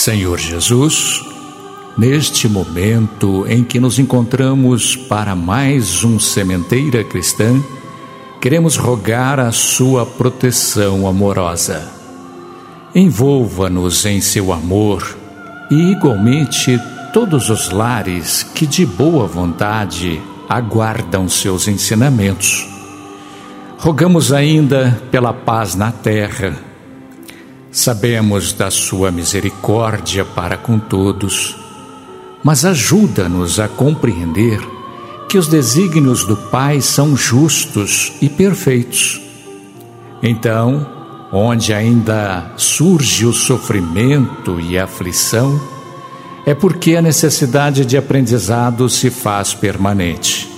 Senhor Jesus, neste momento em que nos encontramos para mais um Sementeira Cristã, queremos rogar a Sua proteção amorosa. Envolva-nos em seu amor e, igualmente, todos os lares que de boa vontade aguardam seus ensinamentos. Rogamos ainda pela paz na terra Sabemos da Sua misericórdia para com todos, mas ajuda-nos a compreender que os desígnios do Pai são justos e perfeitos. Então, onde ainda surge o sofrimento e a aflição, é porque a necessidade de aprendizado se faz permanente.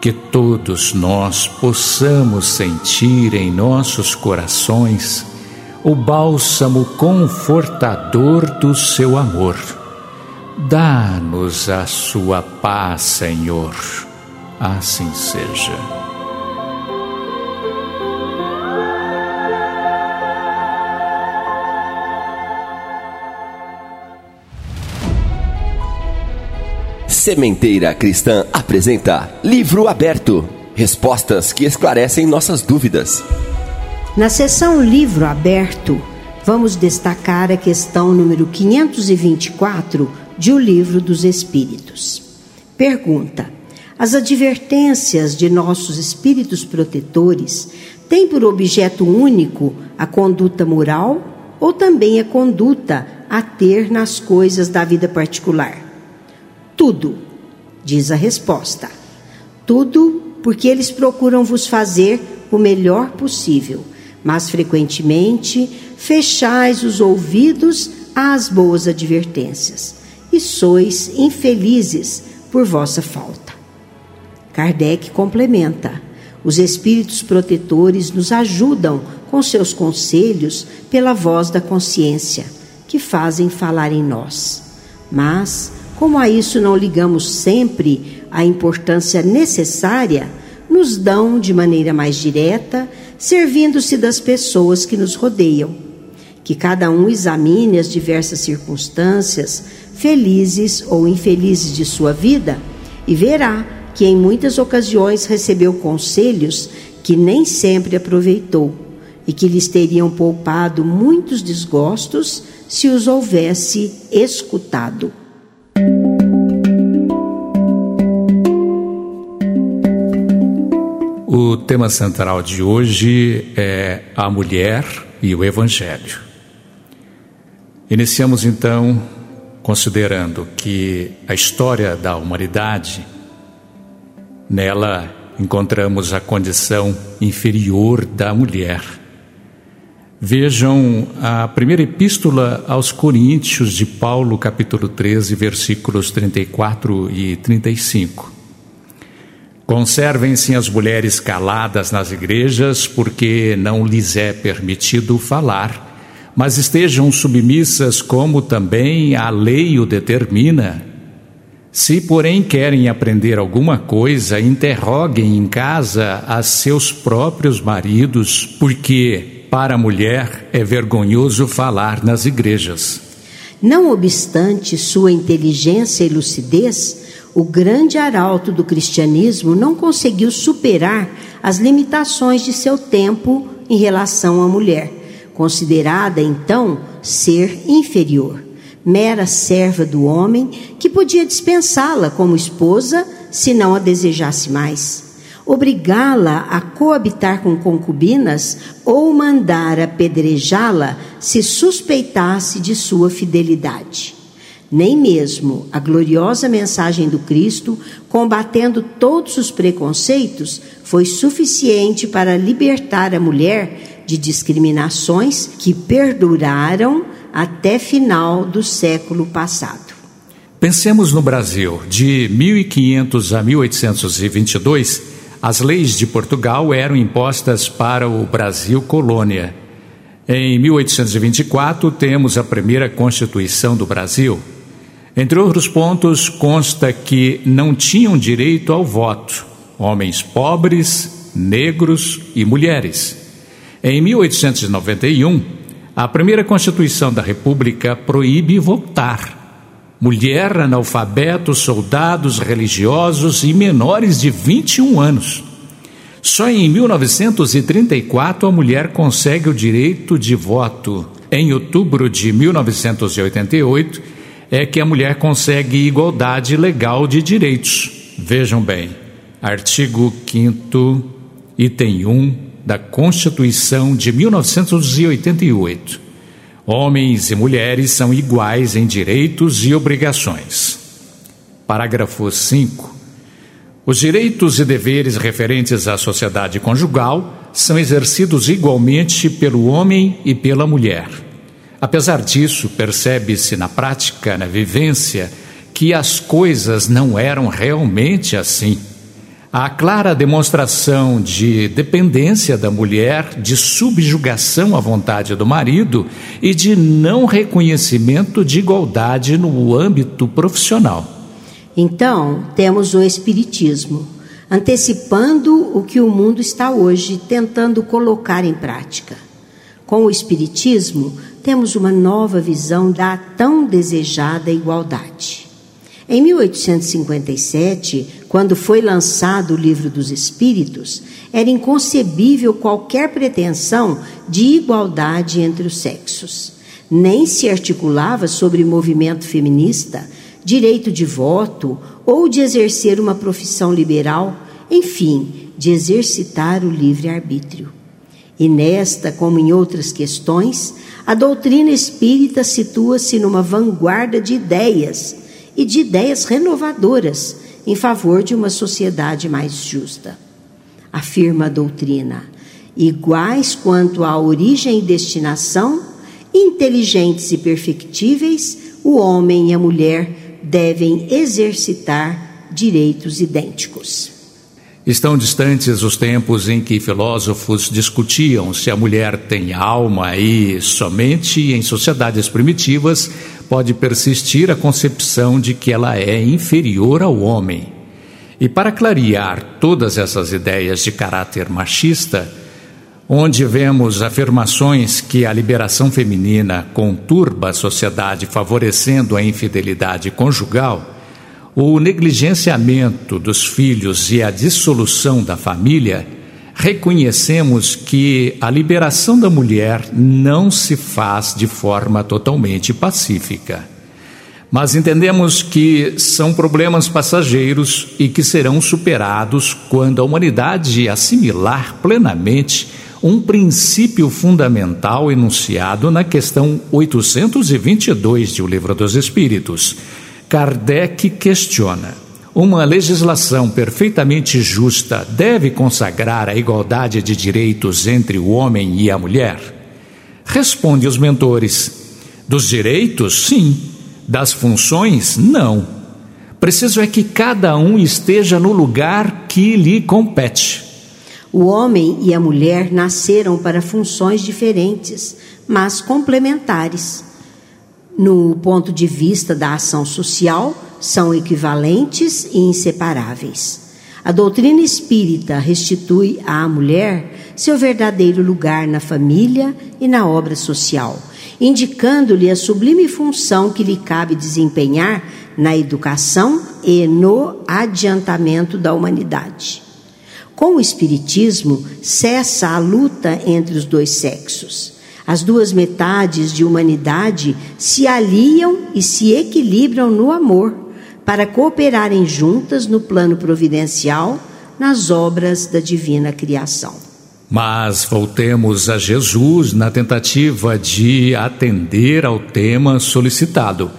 Que todos nós possamos sentir em nossos corações o bálsamo confortador do seu amor. Dá-nos a sua paz, Senhor. Assim seja. Sementeira Cristã apresenta Livro Aberto Respostas que esclarecem nossas dúvidas. Na seção Livro Aberto, vamos destacar a questão número 524 de O Livro dos Espíritos. Pergunta: As advertências de nossos espíritos protetores têm por objeto único a conduta moral ou também a conduta a ter nas coisas da vida particular? Tudo, diz a resposta. Tudo porque eles procuram vos fazer o melhor possível mas frequentemente fechais os ouvidos às boas advertências e sois infelizes por vossa falta. Kardec complementa: os espíritos protetores nos ajudam com seus conselhos pela voz da consciência, que fazem falar em nós. Mas, como a isso não ligamos sempre a importância necessária, nos dão de maneira mais direta servindo-se das pessoas que nos rodeiam. Que cada um examine as diversas circunstâncias, felizes ou infelizes de sua vida, e verá que em muitas ocasiões recebeu conselhos que nem sempre aproveitou e que lhes teriam poupado muitos desgostos se os houvesse escutado. O tema central de hoje é a mulher e o evangelho. Iniciamos então considerando que a história da humanidade nela encontramos a condição inferior da mulher. Vejam a primeira epístola aos Coríntios de Paulo, capítulo 13, versículos 34 e 35. Conservem-se as mulheres caladas nas igrejas, porque não lhes é permitido falar, mas estejam submissas como também a lei o determina. Se, porém, querem aprender alguma coisa, interroguem em casa a seus próprios maridos, porque para a mulher é vergonhoso falar nas igrejas. Não obstante sua inteligência e lucidez, o grande arauto do cristianismo não conseguiu superar as limitações de seu tempo em relação à mulher, considerada então ser inferior. mera serva do homem, que podia dispensá-la como esposa se não a desejasse mais, obrigá-la a coabitar com concubinas ou mandar apedrejá-la se suspeitasse de sua fidelidade. Nem mesmo a gloriosa mensagem do Cristo, combatendo todos os preconceitos, foi suficiente para libertar a mulher de discriminações que perduraram até final do século passado. Pensemos no Brasil. De 1500 a 1822, as leis de Portugal eram impostas para o Brasil colônia. Em 1824, temos a primeira Constituição do Brasil. Entre outros pontos, consta que não tinham direito ao voto homens pobres, negros e mulheres. Em 1891, a primeira Constituição da República proíbe votar. Mulher, analfabeto, soldados, religiosos e menores de 21 anos. Só em 1934 a mulher consegue o direito de voto. Em outubro de 1988, é que a mulher consegue igualdade legal de direitos. Vejam bem, artigo 5 item 1 da Constituição de 1988. Homens e mulheres são iguais em direitos e obrigações. Parágrafo 5. Os direitos e deveres referentes à sociedade conjugal são exercidos igualmente pelo homem e pela mulher Apesar disso, percebe-se na prática, na vivência, que as coisas não eram realmente assim. Há clara demonstração de dependência da mulher, de subjugação à vontade do marido e de não reconhecimento de igualdade no âmbito profissional. Então, temos o Espiritismo, antecipando o que o mundo está hoje tentando colocar em prática. Com o Espiritismo, temos uma nova visão da tão desejada igualdade. Em 1857, quando foi lançado o Livro dos Espíritos, era inconcebível qualquer pretensão de igualdade entre os sexos. Nem se articulava sobre movimento feminista, direito de voto ou de exercer uma profissão liberal, enfim, de exercitar o livre-arbítrio. E nesta, como em outras questões, a doutrina espírita situa-se numa vanguarda de ideias e de ideias renovadoras em favor de uma sociedade mais justa. Afirma a doutrina, iguais quanto à origem e destinação, inteligentes e perfectíveis, o homem e a mulher devem exercitar direitos idênticos. Estão distantes os tempos em que filósofos discutiam se a mulher tem alma e somente em sociedades primitivas pode persistir a concepção de que ela é inferior ao homem. E para clarear todas essas ideias de caráter machista, onde vemos afirmações que a liberação feminina conturba a sociedade favorecendo a infidelidade conjugal, o negligenciamento dos filhos e a dissolução da família, reconhecemos que a liberação da mulher não se faz de forma totalmente pacífica. Mas entendemos que são problemas passageiros e que serão superados quando a humanidade assimilar plenamente um princípio fundamental enunciado na questão 822 de O Livro dos Espíritos Kardec questiona: uma legislação perfeitamente justa deve consagrar a igualdade de direitos entre o homem e a mulher? Responde os mentores: dos direitos, sim, das funções, não. Preciso é que cada um esteja no lugar que lhe compete. O homem e a mulher nasceram para funções diferentes, mas complementares no ponto de vista da ação social, são equivalentes e inseparáveis. A doutrina espírita restitui à mulher seu verdadeiro lugar na família e na obra social, indicando-lhe a sublime função que lhe cabe desempenhar na educação e no adiantamento da humanidade. Com o Espiritismo, cessa a luta entre os dois sexos As duas metades de humanidade se aliam e se equilibram no amor para cooperarem juntas no plano providencial nas obras da divina criação. Mas voltemos a Jesus na tentativa de atender ao tema solicitado.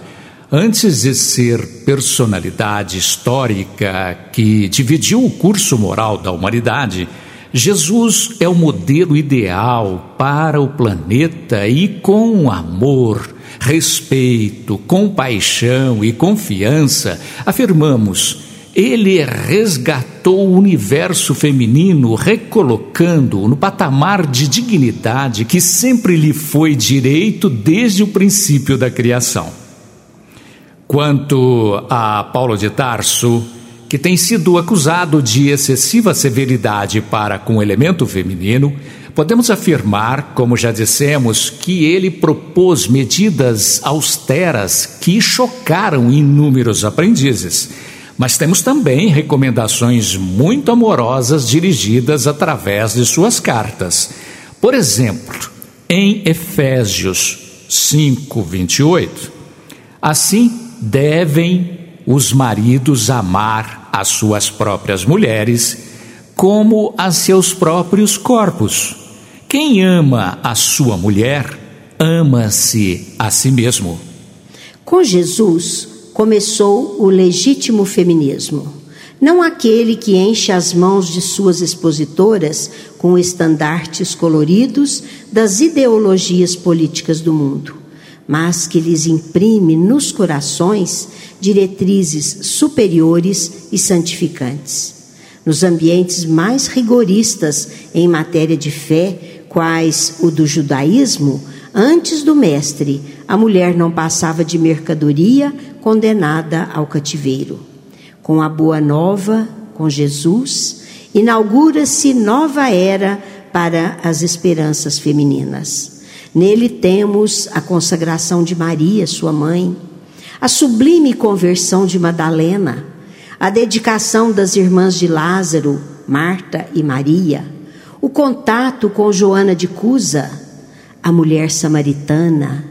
Antes de ser personalidade histórica que dividiu o curso moral da humanidade, Jesus é o modelo ideal para o planeta e com amor, respeito, compaixão e confiança, afirmamos, ele resgatou o universo feminino, recolocando-o no patamar de dignidade que sempre lhe foi direito desde o princípio da criação. Quanto a Paulo de Tarso, que tem sido acusado de excessiva severidade para com o elemento feminino, podemos afirmar, como já dissemos, que ele propôs medidas austeras que chocaram inúmeros aprendizes. Mas temos também recomendações muito amorosas dirigidas através de suas cartas. Por exemplo, em Efésios 5, 28, assim devem os maridos amar as suas próprias mulheres como a seus próprios corpos. Quem ama a sua mulher, ama-se a si mesmo. Com Jesus começou o legítimo feminismo, não aquele que enche as mãos de suas expositoras com estandartes coloridos das ideologias políticas do mundo mas que lhes imprime nos corações diretrizes superiores e santificantes. Nos ambientes mais rigoristas em matéria de fé, quais o do judaísmo, antes do Mestre, a mulher não passava de mercadoria condenada ao cativeiro. Com a Boa Nova, com Jesus, inaugura-se nova era para as esperanças femininas. Nele temos a consagração de Maria, sua mãe, a sublime conversão de Madalena, a dedicação das irmãs de Lázaro, Marta e Maria, o contato com Joana de Cusa, a mulher samaritana,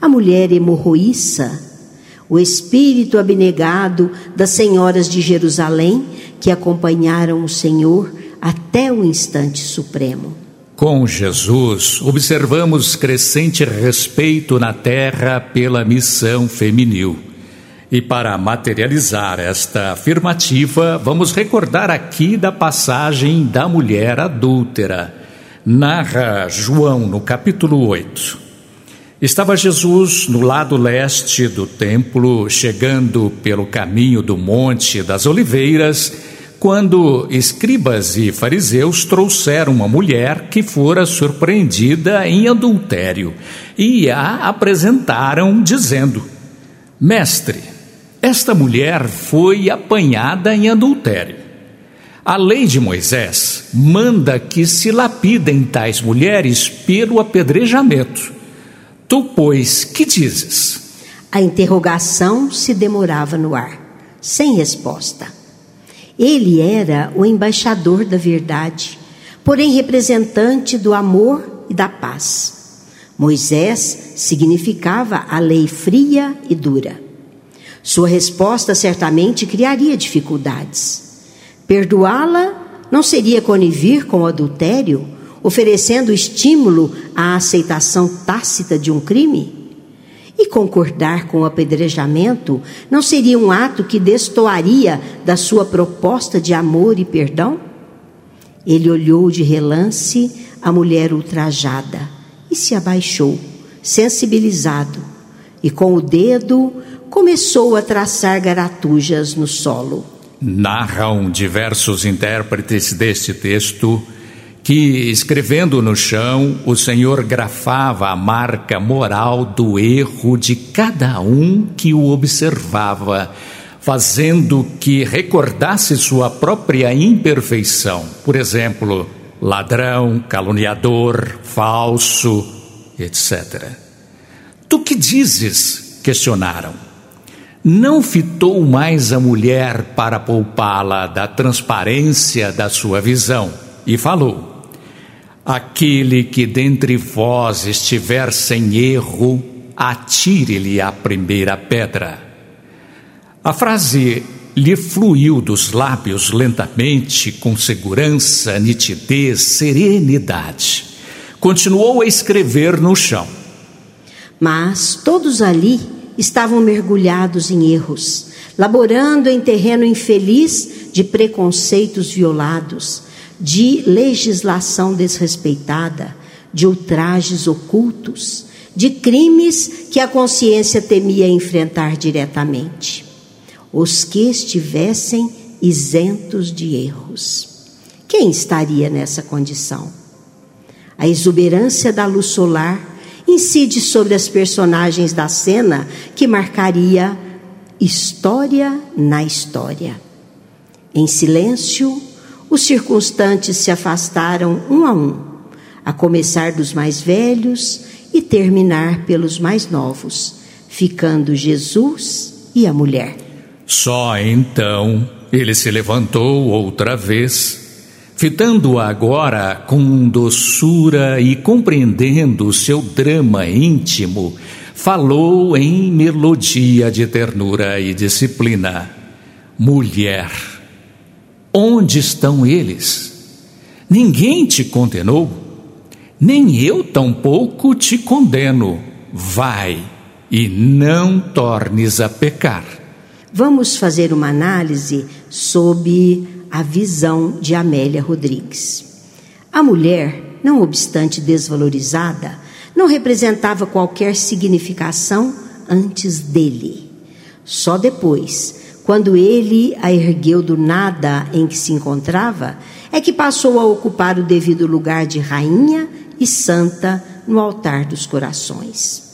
a mulher hemorroíça, o espírito abnegado das senhoras de Jerusalém que acompanharam o Senhor até o instante supremo. Com Jesus, observamos crescente respeito na terra pela missão feminil. E para materializar esta afirmativa, vamos recordar aqui da passagem da mulher adúltera. Narra João no capítulo 8. Estava Jesus no lado leste do templo, chegando pelo caminho do Monte das Oliveiras quando escribas e fariseus trouxeram uma mulher que fora surpreendida em adultério e a apresentaram, dizendo: Mestre, esta mulher foi apanhada em adultério. A lei de Moisés manda que se lapidem tais mulheres pelo apedrejamento. Tu, pois, que dizes? A interrogação se demorava no ar, sem resposta. Ele era o embaixador da verdade, porém representante do amor e da paz. Moisés significava a lei fria e dura. Sua resposta certamente criaria dificuldades. Perdoá-la não seria conivir com o adultério, oferecendo estímulo à aceitação tácita de um crime? E concordar com o apedrejamento não seria um ato que destoaria da sua proposta de amor e perdão? Ele olhou de relance a mulher ultrajada e se abaixou, sensibilizado, e com o dedo começou a traçar garatujas no solo. Narram diversos intérpretes deste texto que, escrevendo no chão, o Senhor grafava a marca moral do erro de cada um que o observava, fazendo que recordasse sua própria imperfeição. Por exemplo, ladrão, caluniador, falso, etc. Tu que dizes? questionaram. Não fitou mais a mulher para poupá-la da transparência da sua visão e falou: Aquele que dentre vós estiver sem erro, atire-lhe a primeira pedra. A frase lhe fluiu dos lábios lentamente, com segurança, nitidez, serenidade. Continuou a escrever no chão. Mas todos ali estavam mergulhados em erros, laborando em terreno infeliz de preconceitos violados, de legislação desrespeitada, de ultrajes ocultos, de crimes que a consciência temia enfrentar diretamente os que estivessem isentos de erros. Quem estaria nessa condição? A exuberância da luz solar incide sobre as personagens da cena que marcaria história na história. Em silêncio, os circunstantes se afastaram um a um, a começar dos mais velhos e terminar pelos mais novos, ficando Jesus e a mulher. Só então ele se levantou outra vez, fitando-a agora com doçura e compreendendo o seu drama íntimo, falou em melodia de ternura e disciplina: Mulher, onde estão eles? Ninguém te condenou, nem eu tampouco te condeno. Vai e não tornes a pecar vamos fazer uma análise sob a visão de Amélia Rodrigues. A mulher, não obstante desvalorizada, não representava qualquer significação antes dele. Só depois, quando ele a ergueu do nada em que se encontrava, é que passou a ocupar o devido lugar de rainha e santa no altar dos corações.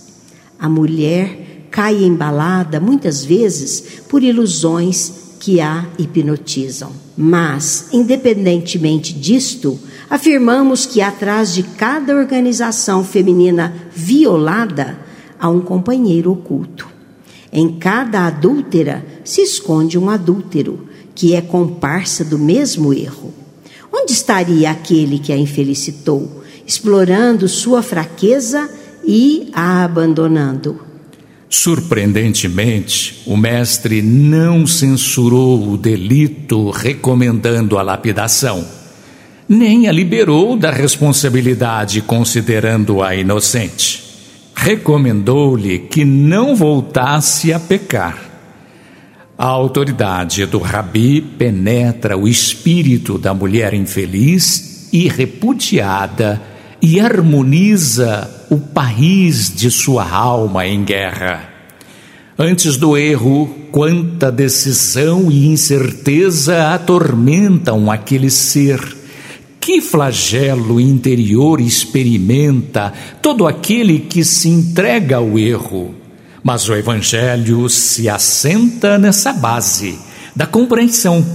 A mulher cai embalada muitas vezes por ilusões que a hipnotizam. Mas, independentemente disto, afirmamos que atrás de cada organização feminina violada há um companheiro oculto. Em cada adúltera se esconde um adúltero, que é comparsa do mesmo erro. Onde estaria aquele que a infelicitou, explorando sua fraqueza e a abandonando? Surpreendentemente, o mestre não censurou o delito recomendando a lapidação, nem a liberou da responsabilidade considerando-a inocente. Recomendou-lhe que não voltasse a pecar. A autoridade do rabi penetra o espírito da mulher infeliz e repudiada e harmoniza o país de sua alma em guerra. Antes do erro, quanta decisão e incerteza atormentam aquele ser. Que flagelo interior experimenta todo aquele que se entrega ao erro. Mas o Evangelho se assenta nessa base da compreensão,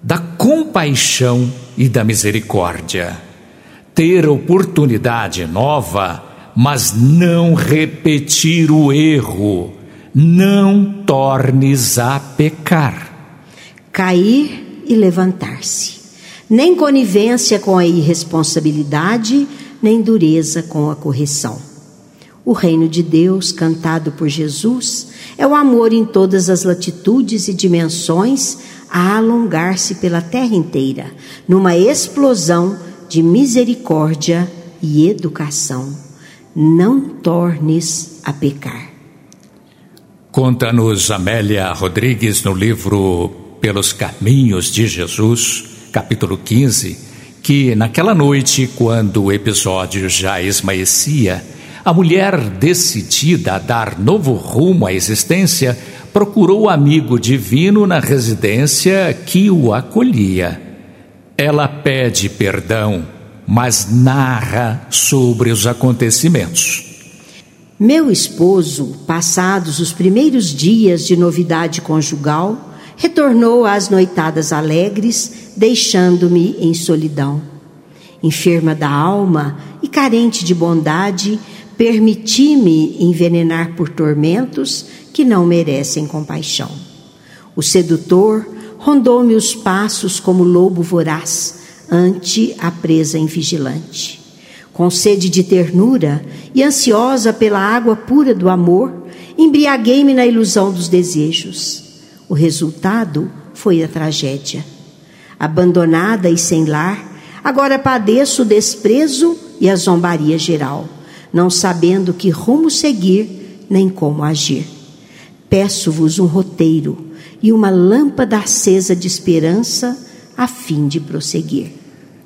da compaixão e da misericórdia ter oportunidade nova, mas não repetir o erro. Não tornes a pecar. Cair e levantar-se. Nem conivência com a irresponsabilidade, nem dureza com a correção. O reino de Deus, cantado por Jesus, é o amor em todas as latitudes e dimensões a alongar-se pela terra inteira, numa explosão de misericórdia e educação. Não tornes a pecar. Conta-nos Amélia Rodrigues no livro Pelos Caminhos de Jesus, capítulo 15, que naquela noite, quando o episódio já esmaecia, a mulher decidida a dar novo rumo à existência procurou o amigo divino na residência que o acolhia. Ela pede perdão, mas narra sobre os acontecimentos. Meu esposo, passados os primeiros dias de novidade conjugal, retornou às noitadas alegres, deixando-me em solidão. Enferma da alma e carente de bondade, permiti-me envenenar por tormentos que não merecem compaixão. O sedutor rondou-me os passos como lobo voraz, ante a presa invigilante. Com sede de ternura e ansiosa pela água pura do amor, embriaguei-me na ilusão dos desejos. O resultado foi a tragédia. Abandonada e sem lar, agora padeço o desprezo e a zombaria geral, não sabendo que rumo seguir nem como agir. Peço-vos um roteiro e uma lâmpada acesa de esperança a fim de prosseguir.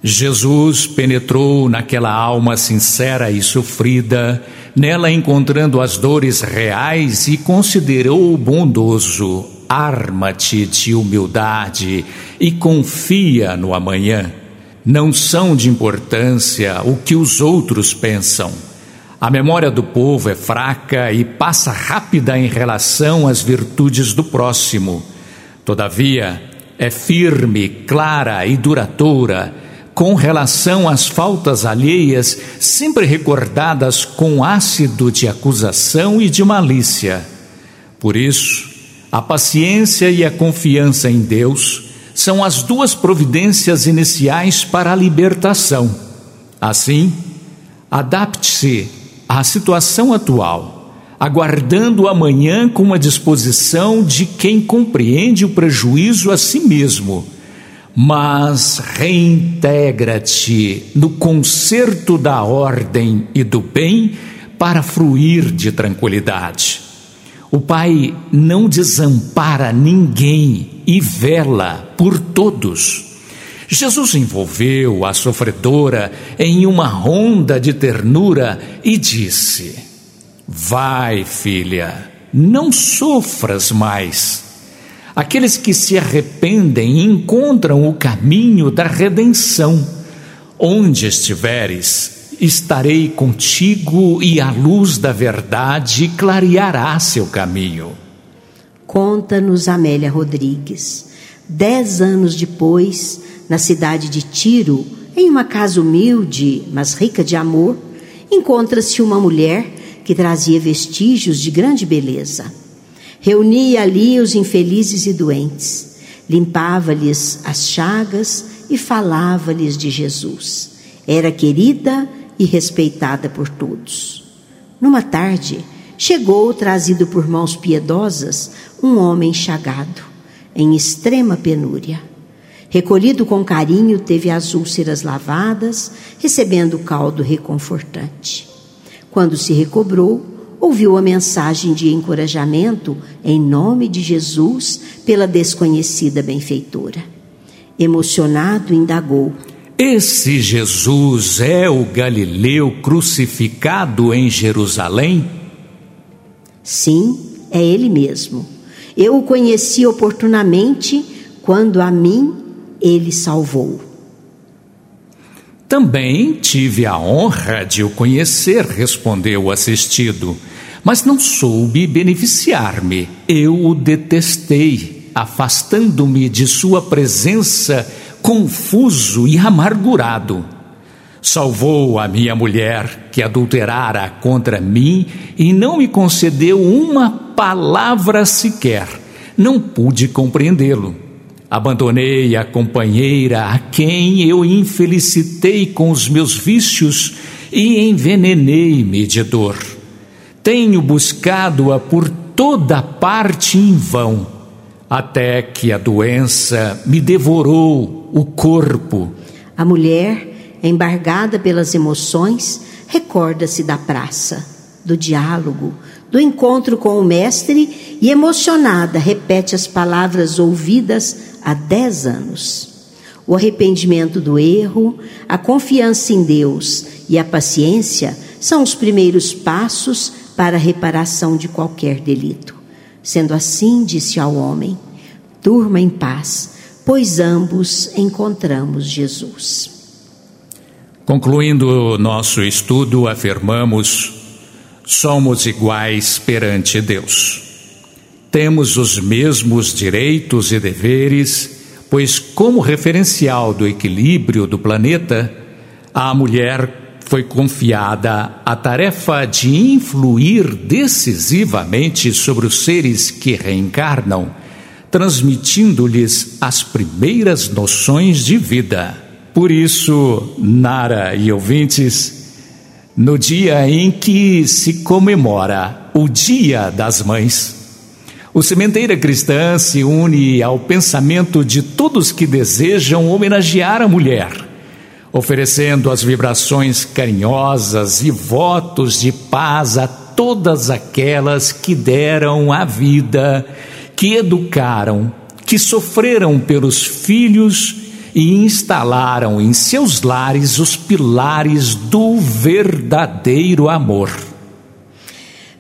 Jesus penetrou naquela alma sincera e sofrida, nela encontrando as dores reais e considerou bondoso. Arma-te de humildade e confia no amanhã. Não são de importância o que os outros pensam. A memória do povo é fraca e passa rápida em relação às virtudes do próximo. Todavia, é firme, clara e duradoura com relação às faltas alheias, sempre recordadas com ácido de acusação e de malícia. Por isso, a paciência e a confiança em Deus são as duas providências iniciais para a libertação. Assim, adapte-se à situação atual, aguardando amanhã com a disposição de quem compreende o prejuízo a si mesmo, mas reintegra-te no concerto da ordem e do bem para fruir de tranquilidade. O Pai não desampara ninguém e vela por todos. Jesus envolveu a sofredora em uma onda de ternura e disse: Vai, filha, não sofras mais. Aqueles que se arrependem encontram o caminho da redenção. Onde estiveres, estarei contigo e a luz da verdade clareará seu caminho. Conta-nos Amélia Rodrigues. Dez anos depois, na cidade de Tiro, em uma casa humilde, mas rica de amor, encontra-se uma mulher que trazia vestígios de grande beleza. Reunia ali os infelizes e doentes, limpava-lhes as chagas e falava-lhes de Jesus. Era querida e respeitada por todos. Numa tarde, chegou, trazido por mãos piedosas, um homem chagado, em extrema penúria. Recolhido com carinho, teve as úlceras lavadas, recebendo caldo reconfortante. Quando se recobrou, ouviu a mensagem de encorajamento em nome de Jesus pela desconhecida benfeitora. Emocionado, indagou: esse Jesus é o Galileu crucificado em Jerusalém? Sim, é ele mesmo. Eu o conheci oportunamente quando a mim ele salvou. Também tive a honra de o conhecer, respondeu o assistido, mas não soube beneficiar-me. Eu o detestei, afastando-me de sua presença confuso e amargurado. Salvou a minha mulher que adulterara contra mim e não me concedeu uma palavra sequer. Não pude compreendê-lo. Abandonei a companheira a quem eu infelicitei com os meus vícios e envenenei-me de dor. Tenho buscado-a por toda parte em vão, até que a doença me devorou o corpo. A mulher, embargada pelas emoções, recorda-se da praça, do diálogo, do encontro com o Mestre e, emocionada, repete as palavras ouvidas há dez anos. O arrependimento do erro, a confiança em Deus e a paciência são os primeiros passos para a reparação de qualquer delito. Sendo assim, disse ao homem: Durma em paz pois ambos encontramos Jesus. Concluindo nosso estudo, afirmamos: somos iguais perante Deus. Temos os mesmos direitos e deveres, pois, como referencial do equilíbrio do planeta, a mulher foi confiada a tarefa de influir decisivamente sobre os seres que reencarnam transmitindo-lhes as primeiras noções de vida. Por isso, Nara e ouvintes, no dia em que se comemora o Dia das Mães, o Sementeira Cristã se une ao pensamento de todos que desejam homenagear a mulher, oferecendo as vibrações carinhosas e votos de paz a todas aquelas que deram a vida, que educaram, que sofreram pelos filhos e instalaram em seus lares os pilares do verdadeiro amor.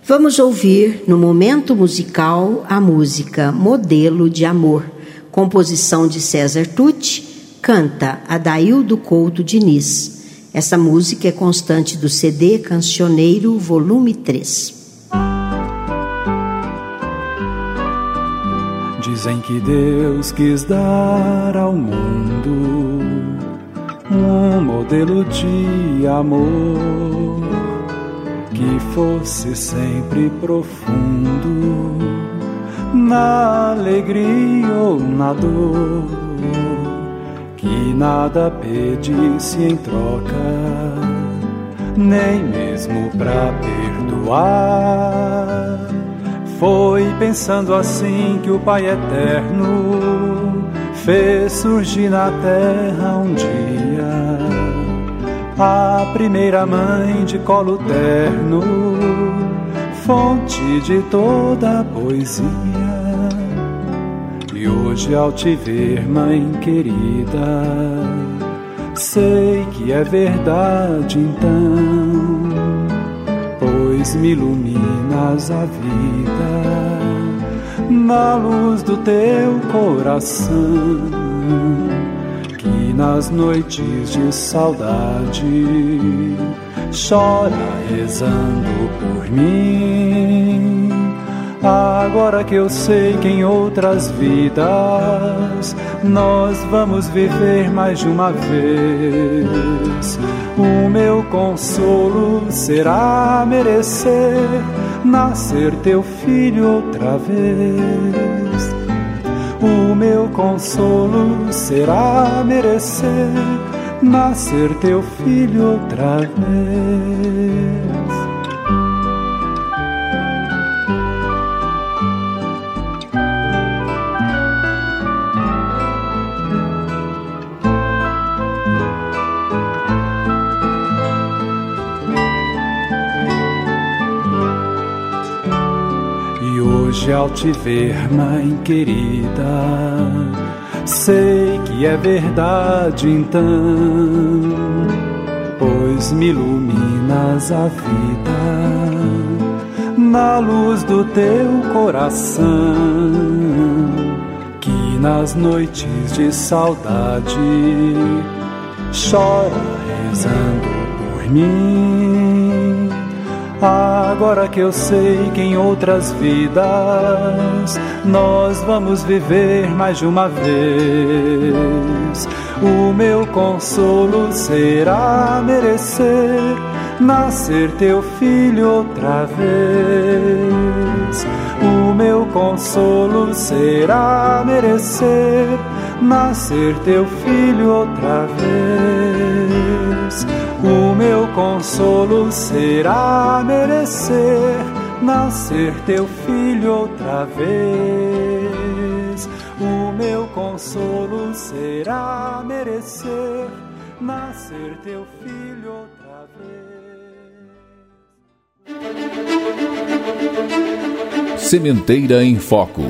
Vamos ouvir no momento musical a música Modelo de Amor, composição de César Tucci, canta Adaildo Couto Diniz. Essa música é constante do CD Cancioneiro, volume 3. Dizem que Deus quis dar ao mundo um modelo de amor que fosse sempre profundo na alegria ou na dor, que nada pedisse em troca, nem mesmo pra perdoar foi pensando assim que o Pai Eterno fez surgir na terra um dia a primeira mãe de colo terno, fonte de toda a poesia. E hoje, ao te ver, mãe querida, sei que é verdade então pois me iluminas a vida na luz do teu coração, que nas noites de saudade chora rezando por mim. Agora que eu sei que em outras vidas nós vamos viver mais de uma vez o meu consolo será merecer nascer teu filho outra vez. O meu consolo será merecer nascer teu filho outra vez. Ao te ver, mãe querida, sei que é verdade então, pois me iluminas a vida na luz do teu coração, que nas noites de saudade chora rezando por mim Agora que eu sei que em outras vidas nós vamos viver mais de uma vez, o meu consolo será merecer nascer teu filho outra vez. O meu consolo será merecer nascer teu filho outra vez o meu consolo será merecer nascer teu filho outra vez. O meu consolo será merecer nascer teu filho outra vez. Sementeira em Foco.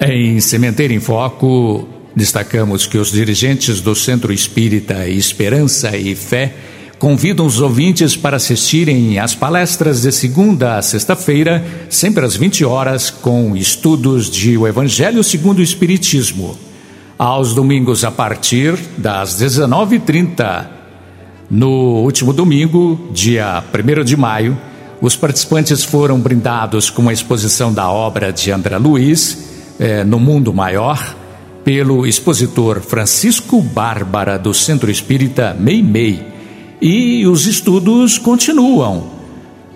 Em Sementeira em Foco, Destacamos que os dirigentes do Centro Espírita Esperança e Fé convidam os ouvintes para assistirem às palestras de segunda a sexta-feira, sempre às 20 horas, com estudos de O Evangelho segundo o Espiritismo. Aos domingos, a partir das 19h30. No último domingo, dia 1 de maio, os participantes foram brindados com a exposição da obra de André Luiz, eh, No Mundo Maior pelo expositor Francisco Bárbara do Centro Espírita Meimei. E os estudos continuam.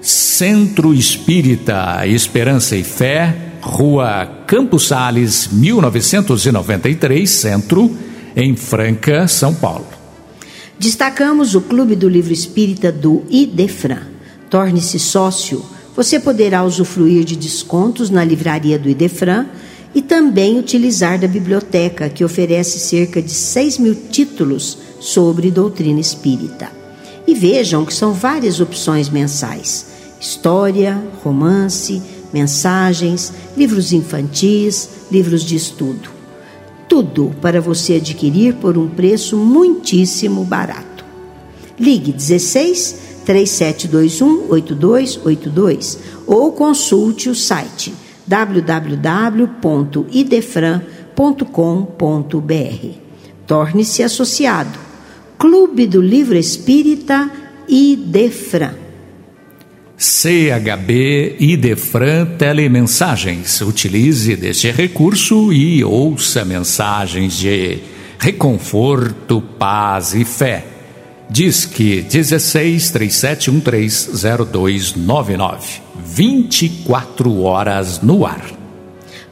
Centro Espírita Esperança e Fé, Rua Campos Sales, 1993, Centro, em Franca, São Paulo. Destacamos o Clube do Livro Espírita do Idefran. Torne-se sócio. Você poderá usufruir de descontos na livraria do Idefran e também utilizar da biblioteca, que oferece cerca de 6 mil títulos sobre doutrina espírita. E vejam que são várias opções mensais: história, romance, mensagens, livros infantis, livros de estudo. Tudo para você adquirir por um preço muitíssimo barato. Ligue 16 3721 8282 ou consulte o site www.idefran.com.br. Torne-se associado. Clube do Livro Espírita Idefran. CHB Idefran Telemensagens. Utilize deste recurso e ouça mensagens de reconforto, paz e fé. Diz que 16 37130299. 24 horas no ar.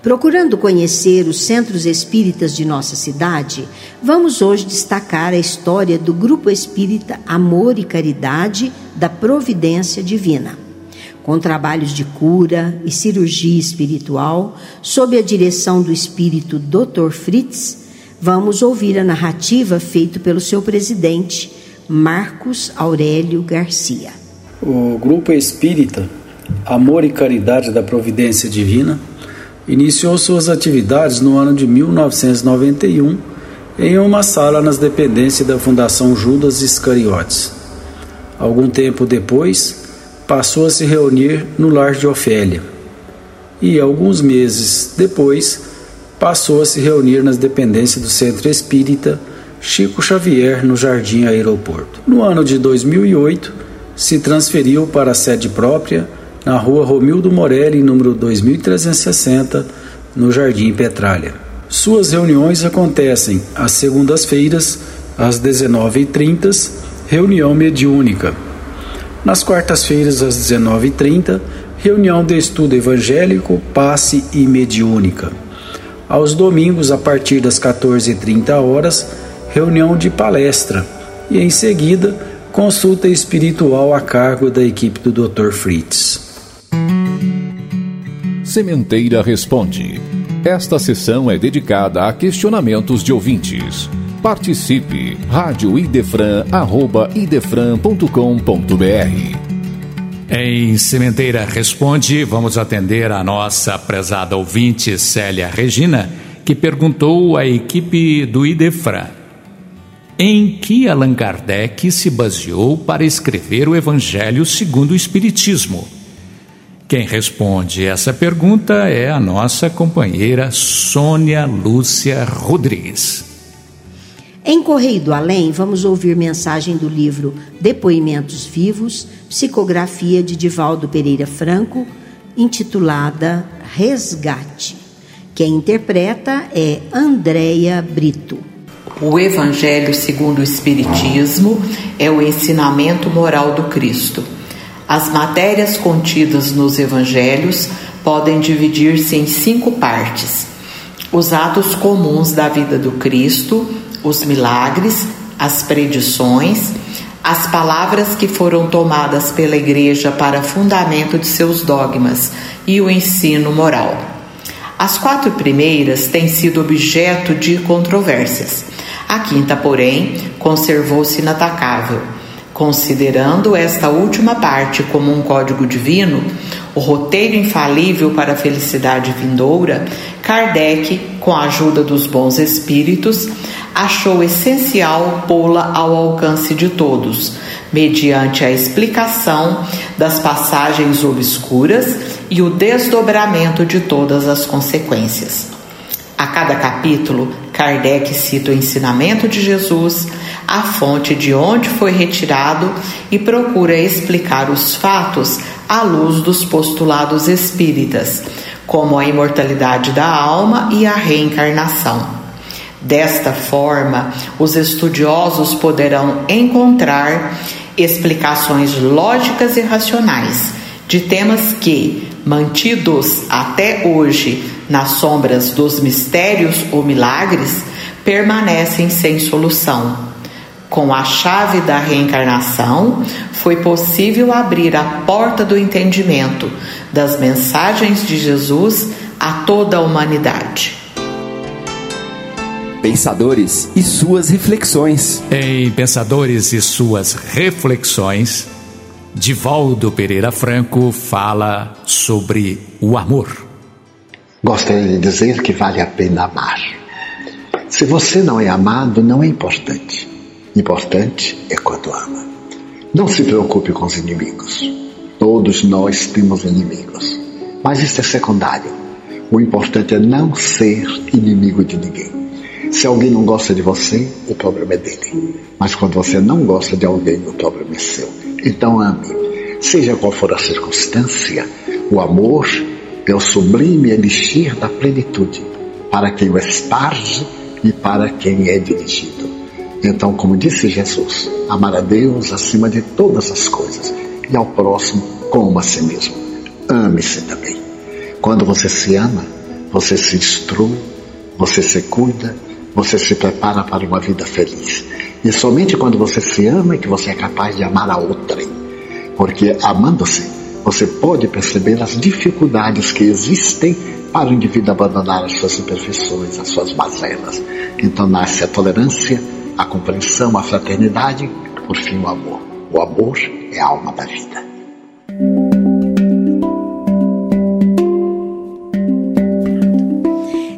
Procurando conhecer os centros espíritas de nossa cidade, vamos hoje destacar a história do Grupo Espírita Amor e Caridade da Providência Divina. Com trabalhos de cura e cirurgia espiritual, sob a direção do espírito Dr. Fritz, vamos ouvir a narrativa feita pelo seu presidente, Marcos Aurélio Garcia. O Grupo Espírita Amor e Caridade da Providência Divina, iniciou suas atividades no ano de 1991 em uma sala nas dependências da Fundação Judas Iscariotes. Algum tempo depois, passou a se reunir no lar de Ofélia. E alguns meses depois, passou a se reunir nas dependências do Centro Espírita Chico Xavier, no Jardim Aeroporto. No ano de 2008, se transferiu para a sede própria na rua Romildo Morelli, número 2360, no Jardim Petralha. Suas reuniões acontecem às segundas-feiras, às 19h30, reunião mediúnica. Nas quartas-feiras, às 19h30, reunião de estudo evangélico, passe e mediúnica. Aos domingos, a partir das 14h30 horas, reunião de palestra e, em seguida, consulta espiritual a cargo da equipe do Dr. Fritz. Sementeira Responde. Esta sessão é dedicada a questionamentos de ouvintes. Participe! Rádio Idefran, arroba idefran.com.br Em Sementeira Responde, vamos atender a nossa prezada ouvinte Célia Regina, que perguntou à equipe do Idefran em que Allan Kardec se baseou para escrever o Evangelho segundo o Espiritismo. Quem responde essa pergunta é a nossa companheira Sônia Lúcia Rodrigues. Em Correio do Além, vamos ouvir mensagem do livro Depoimentos Vivos, psicografia de Divaldo Pereira Franco, intitulada Resgate. Quem interpreta é Andréia Brito. O Evangelho segundo o Espiritismo é o ensinamento moral do Cristo as matérias contidas nos evangelhos podem dividir-se em cinco partes: os atos comuns da vida do Cristo, os milagres, as predições, as palavras que foram tomadas pela Igreja para fundamento de seus dogmas e o ensino moral. As quatro primeiras têm sido objeto de controvérsias. A quinta, porém, conservou-se inatacável Considerando esta última parte como um código divino, o roteiro infalível para a felicidade vindoura, Kardec, com a ajuda dos bons espíritos, achou essencial pô-la ao alcance de todos, mediante a explicação das passagens obscuras e o desdobramento de todas as consequências. A cada capítulo, Kardec cita o ensinamento de Jesus, a fonte de onde foi retirado e procura explicar os fatos à luz dos postulados espíritas, como a imortalidade da alma e a reencarnação. Desta forma, os estudiosos poderão encontrar explicações lógicas e racionais de temas que, mantidos até hoje nas sombras dos mistérios ou milagres, permanecem sem solução. Com a chave da reencarnação, foi possível abrir a porta do entendimento das mensagens de Jesus a toda a humanidade. Pensadores e suas reflexões. Em Pensadores e suas reflexões, Divaldo Pereira Franco fala sobre o amor. Gostaria de dizer que vale a pena amar. Se você não é amado, não é importante. Importante é quando ama. Não se preocupe com os inimigos. Todos nós temos inimigos. Mas isso é secundário. O importante é não ser inimigo de ninguém. Se alguém não gosta de você, o problema é dele. Mas quando você não gosta de alguém, o problema é seu. Então ame. Seja qual for a circunstância, o amor é o sublime elixir da plenitude para quem o esparge e para quem é dirigido. Então, como disse Jesus, amar a Deus acima de todas as coisas e ao próximo como a si mesmo. Ame-se também. Quando você se ama, você se instrui, você se cuida, você se prepara para uma vida feliz. E somente quando você se ama é que você é capaz de amar a outrem. Porque amando-se, você pode perceber as dificuldades que existem para o indivíduo abandonar as suas imperfeições, as suas mazelas. Então nasce a tolerância, a compreensão, a fraternidade, por fim o amor. O amor é a alma da vida.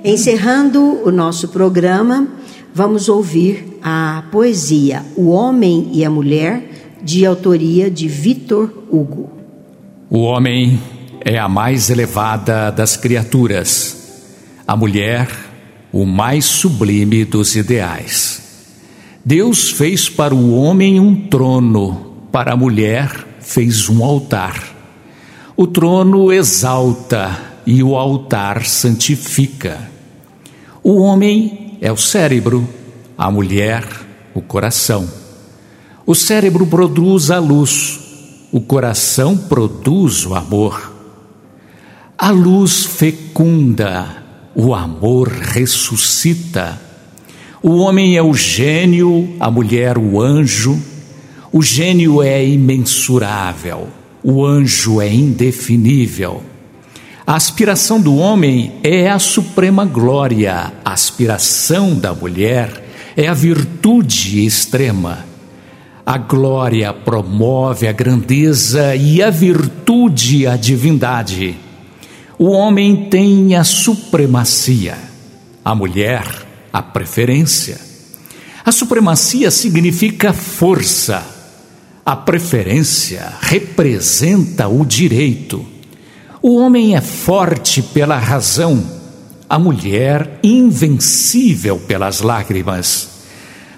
Encerrando o nosso programa, vamos ouvir a poesia O Homem e a Mulher, de autoria de Vitor Hugo. O homem é a mais elevada das criaturas, a mulher, o mais sublime dos ideais. Deus fez para o homem um trono, para a mulher fez um altar. O trono exalta e o altar santifica. O homem é o cérebro, a mulher, o coração. O cérebro produz a luz, o coração produz o amor. A luz fecunda, o amor ressuscita. O homem é o gênio, a mulher o anjo. O gênio é imensurável, o anjo é indefinível. A aspiração do homem é a suprema glória, a aspiração da mulher é a virtude extrema. A glória promove a grandeza e a virtude a divindade. O homem tem a supremacia, a mulher a preferência. A supremacia significa força, a preferência representa o direito. O homem é forte pela razão, a mulher invencível pelas lágrimas.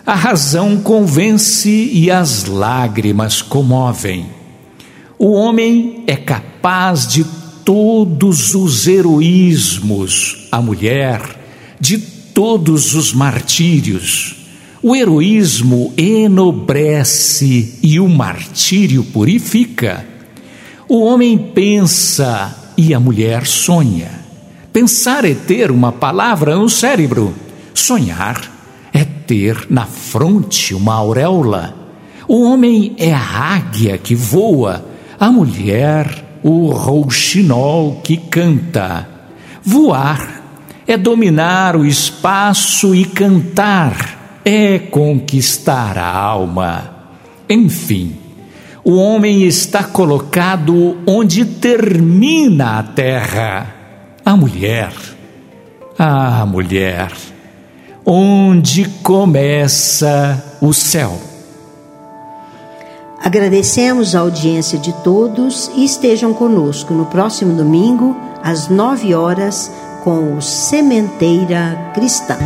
A razão convence e as lágrimas comovem. O homem é capaz de todos os heroísmos, a mulher de todos os martírios. O heroísmo enobrece e o martírio purifica. O homem pensa e a mulher sonha. Pensar é ter uma palavra no cérebro. Sonhar é ter na fronte uma auréola. O homem é a águia que voa, a mulher o rouxinol que canta. Voar é dominar o espaço e cantar é conquistar a alma. Enfim, o homem está colocado onde termina a terra. A mulher, a mulher, onde começa o céu. Agradecemos a audiência de todos e estejam conosco no próximo domingo, às nove horas, com o Sementeira Cristã.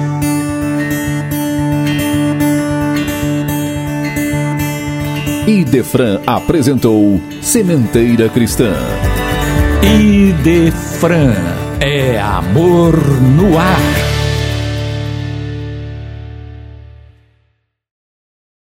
Idefran apresentou Sementeira Cristã. Idefran é amor no ar.